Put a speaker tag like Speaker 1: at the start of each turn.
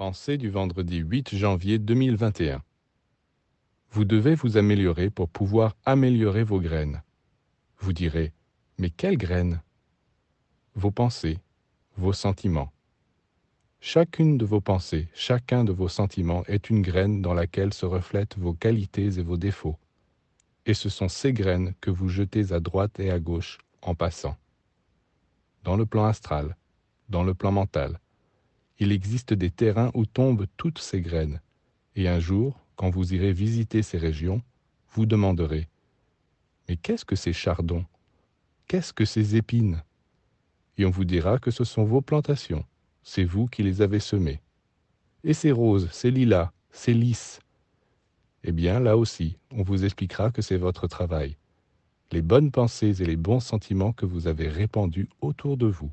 Speaker 1: Pensée du vendredi 8 janvier 2021. Vous devez vous améliorer pour pouvoir améliorer vos graines. Vous direz, mais quelles graines? Vos pensées, vos sentiments. Chacune de vos pensées, chacun de vos sentiments est une graine dans laquelle se reflètent vos qualités et vos défauts. Et ce sont ces graines que vous jetez à droite et à gauche en passant. Dans le plan astral, dans le plan mental, il existe des terrains où tombent toutes ces graines, et un jour, quand vous irez visiter ces régions, vous demanderez Mais qu'est-ce que ces chardons? Qu'est-ce que ces épines? Et on vous dira que ce sont vos plantations, c'est vous qui les avez semées. Et ces roses, ces lilas, ces lys. Eh bien, là aussi, on vous expliquera que c'est votre travail, les bonnes pensées et les bons sentiments que vous avez répandus autour de vous.